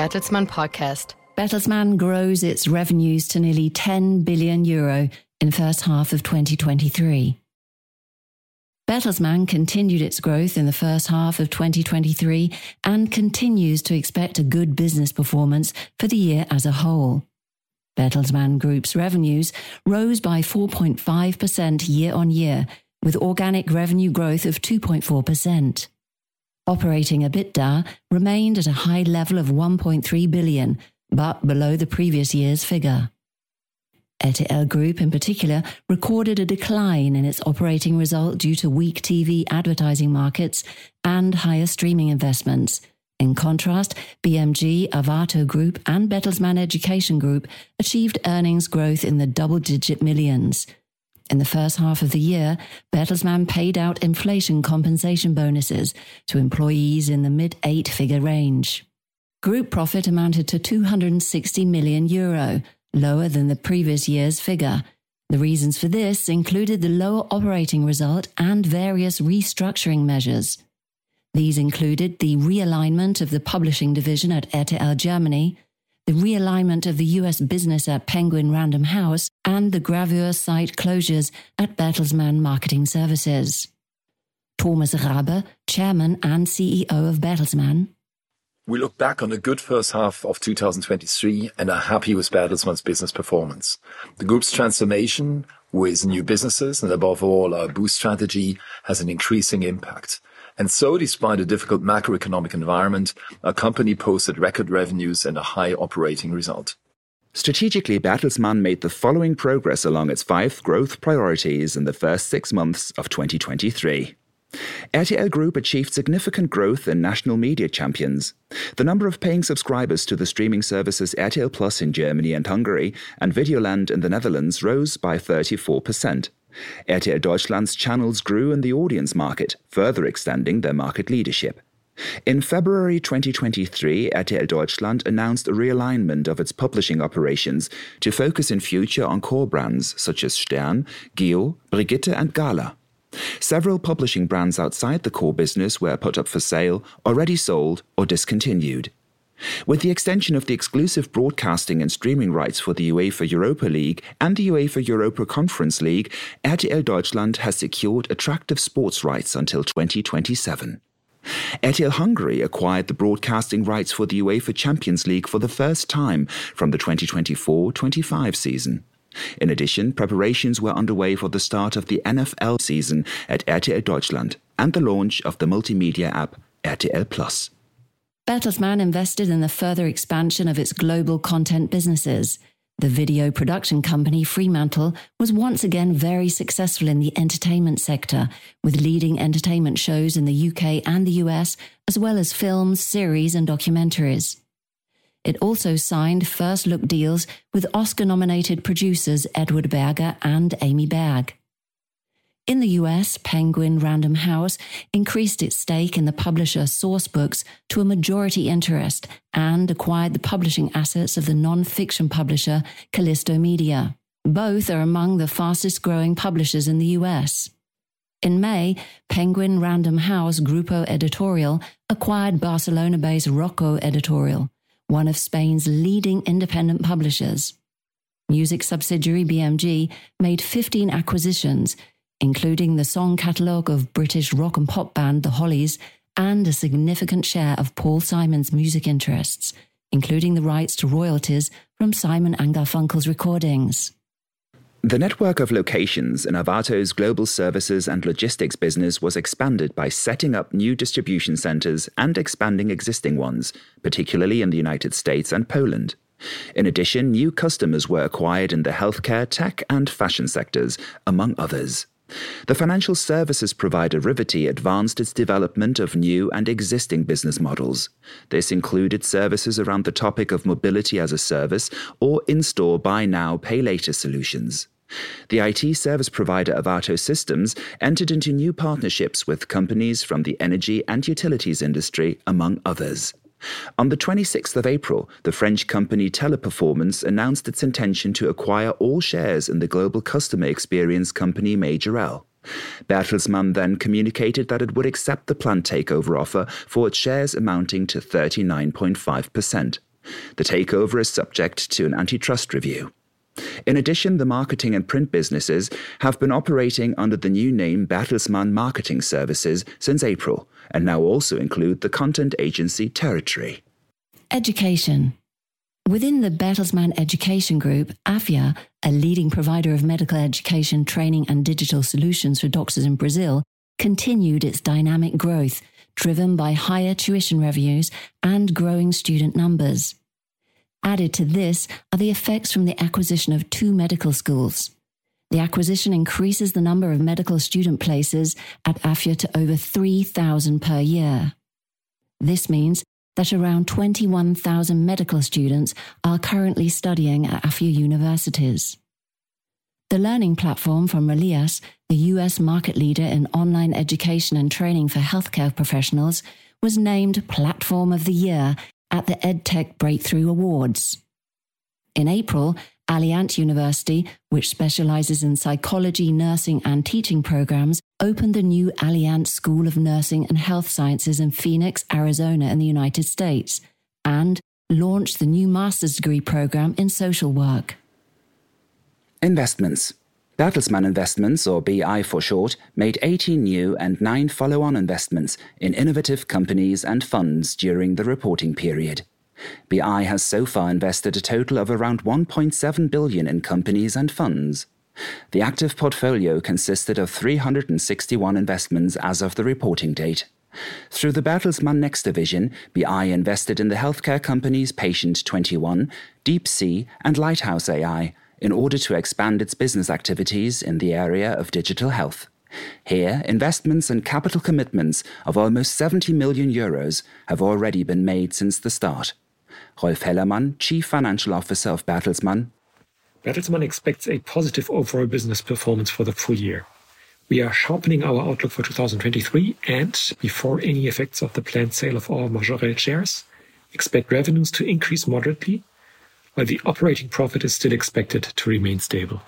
Bertelsmann podcast. Bertelsmann grows its revenues to nearly 10 billion euro in first half of 2023. Bertelsmann continued its growth in the first half of 2023 and continues to expect a good business performance for the year as a whole. Bertelsmann Group's revenues rose by 4.5% year on year, with organic revenue growth of 2.4%. Operating EBITDA remained at a high level of 1.3 billion, but below the previous year's figure. RTL Group, in particular, recorded a decline in its operating result due to weak TV advertising markets and higher streaming investments. In contrast, BMG, Arvato Group, and Bertelsmann Education Group achieved earnings growth in the double digit millions. In the first half of the year, Bertelsmann paid out inflation compensation bonuses to employees in the mid eight figure range. Group profit amounted to 260 million euro, lower than the previous year's figure. The reasons for this included the lower operating result and various restructuring measures. These included the realignment of the publishing division at RTL Germany, the realignment of the US business at Penguin Random House, and the gravure site closures at Bertelsmann Marketing Services. Thomas Rabe, Chairman and CEO of Bertelsmann, we look back on a good first half of 2023 and are happy with Bertelsmann's business performance. The group's transformation with new businesses and above all our boost strategy has an increasing impact. And so despite a difficult macroeconomic environment, our company posted record revenues and a high operating result. Strategically, Bertelsmann made the following progress along its five growth priorities in the first six months of 2023. RTL Group achieved significant growth in national media champions. The number of paying subscribers to the streaming services RTL Plus in Germany and Hungary and Videoland in the Netherlands rose by 34%. RTL Deutschland's channels grew in the audience market, further extending their market leadership. In February 2023, RTL Deutschland announced a realignment of its publishing operations to focus in future on core brands such as Stern, Geo, Brigitte, and Gala. Several publishing brands outside the core business were put up for sale, already sold, or discontinued. With the extension of the exclusive broadcasting and streaming rights for the UEFA Europa League and the UEFA Europa Conference League, RTL Deutschland has secured attractive sports rights until 2027. RTL Hungary acquired the broadcasting rights for the UEFA Champions League for the first time from the 2024 25 season. In addition, preparations were underway for the start of the NFL season at RTL Deutschland and the launch of the multimedia app RTL Plus. Bertelsmann invested in the further expansion of its global content businesses. The video production company Fremantle was once again very successful in the entertainment sector, with leading entertainment shows in the UK and the US, as well as films, series, and documentaries. It also signed first look deals with Oscar nominated producers Edward Berger and Amy Berg. In the US, Penguin Random House increased its stake in the publisher Sourcebooks to a majority interest and acquired the publishing assets of the non fiction publisher Callisto Media. Both are among the fastest growing publishers in the US. In May, Penguin Random House Grupo Editorial acquired Barcelona based Roca Editorial one of Spain's leading independent publishers. Music subsidiary BMG made 15 acquisitions, including the song catalogue of British rock and pop band The Hollies and a significant share of Paul Simon's music interests, including the rights to royalties from Simon and Garfunkel's recordings. The network of locations in Arvato's global services and logistics business was expanded by setting up new distribution centers and expanding existing ones, particularly in the United States and Poland. In addition, new customers were acquired in the healthcare, tech, and fashion sectors, among others. The financial services provider Riverty advanced its development of new and existing business models. This included services around the topic of mobility as a service or in store buy now, pay later solutions. The IT service provider Arvato Systems entered into new partnerships with companies from the energy and utilities industry, among others. On the 26th of April, the French company Teleperformance announced its intention to acquire all shares in the global customer experience company Majorel. Bertelsmann then communicated that it would accept the planned takeover offer for its shares amounting to 39.5%. The takeover is subject to an antitrust review. In addition, the marketing and print businesses have been operating under the new name Bertelsmann Marketing Services since April and now also include the content agency Territory. Education. Within the Bertelsmann Education Group, Afya, a leading provider of medical education training and digital solutions for doctors in Brazil, continued its dynamic growth, driven by higher tuition revenues and growing student numbers. Added to this are the effects from the acquisition of two medical schools. The acquisition increases the number of medical student places at Afya to over 3,000 per year. This means that around 21,000 medical students are currently studying at Afya universities. The learning platform from Relias, the US market leader in online education and training for healthcare professionals, was named Platform of the Year at the EdTech Breakthrough Awards. In April, Alliant University, which specializes in psychology, nursing, and teaching programs, opened the new Alliant School of Nursing and Health Sciences in Phoenix, Arizona, in the United States, and launched the new master's degree program in social work. Investments. Bertelsmann Investments, or BI for short, made 18 new and 9 follow on investments in innovative companies and funds during the reporting period. BI has so far invested a total of around 1.7 billion in companies and funds. The active portfolio consisted of 361 investments as of the reporting date. Through the Bertelsmann Next division, BI invested in the healthcare companies Patient 21, deepc, and Lighthouse AI, in order to expand its business activities in the area of digital health. Here, investments and capital commitments of almost 70 million euros have already been made since the start. Rolf Hellermann, Chief Financial Officer of Bertelsmann. Bertelsmann expects a positive overall business performance for the full year. We are sharpening our outlook for 2023 and, before any effects of the planned sale of our Majorel shares, expect revenues to increase moderately while the operating profit is still expected to remain stable.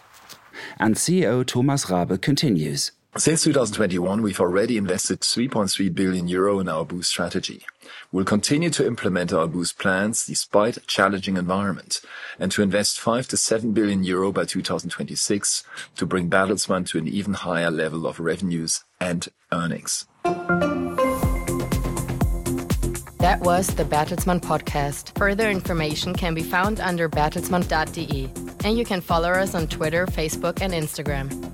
And CEO Thomas Rabe continues. Since 2021, we've already invested 3.3 billion euro in our Boost strategy. We'll continue to implement our Boost plans despite a challenging environment and to invest 5 to 7 billion euro by 2026 to bring Bertelsmann to an even higher level of revenues and earnings. Was the Bertelsmann podcast. Further information can be found under bertelsmann.de and you can follow us on Twitter, Facebook and Instagram.